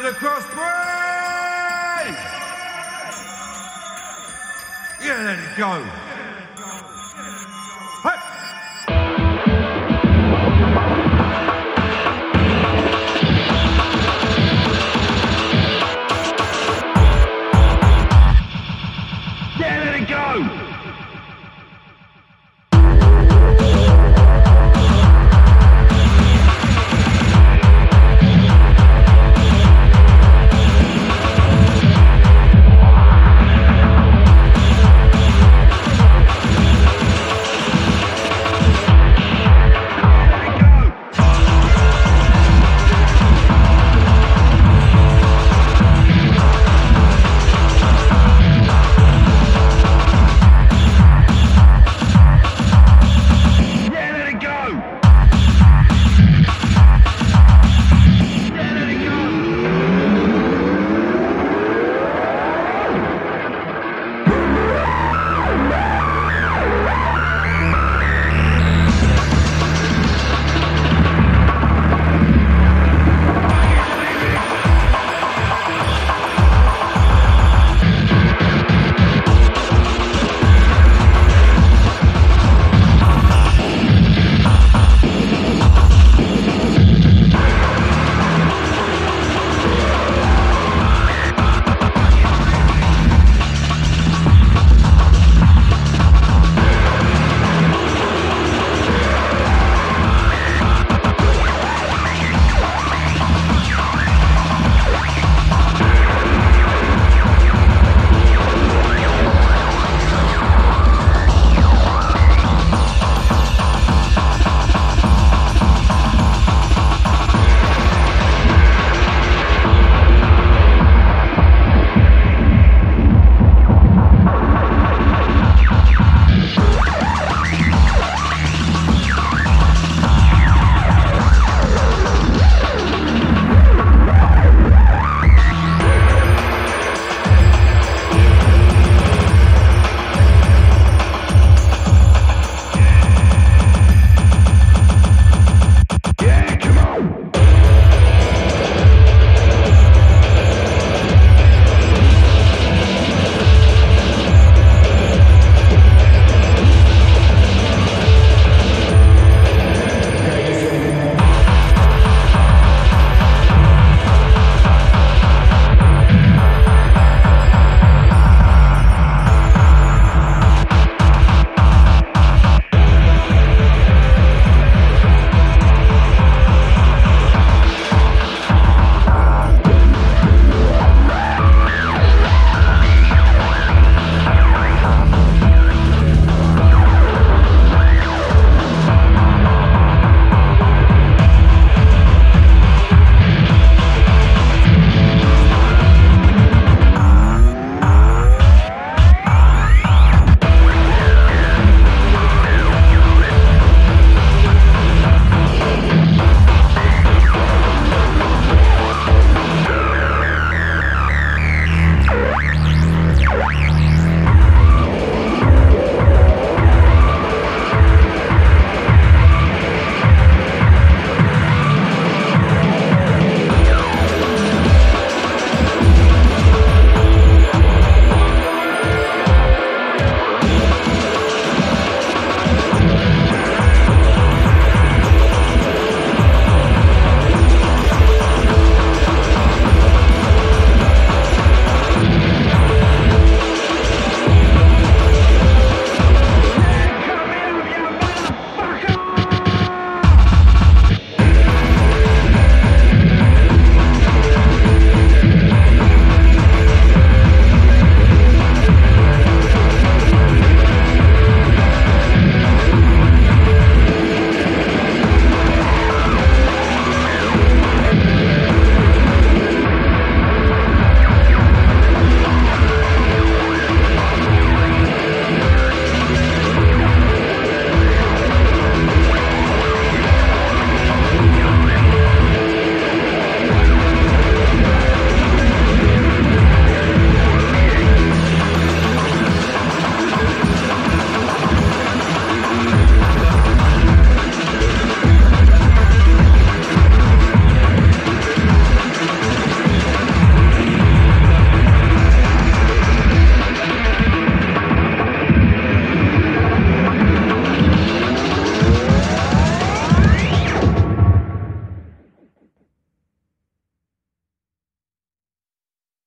to the cross break! Yeah, let it go.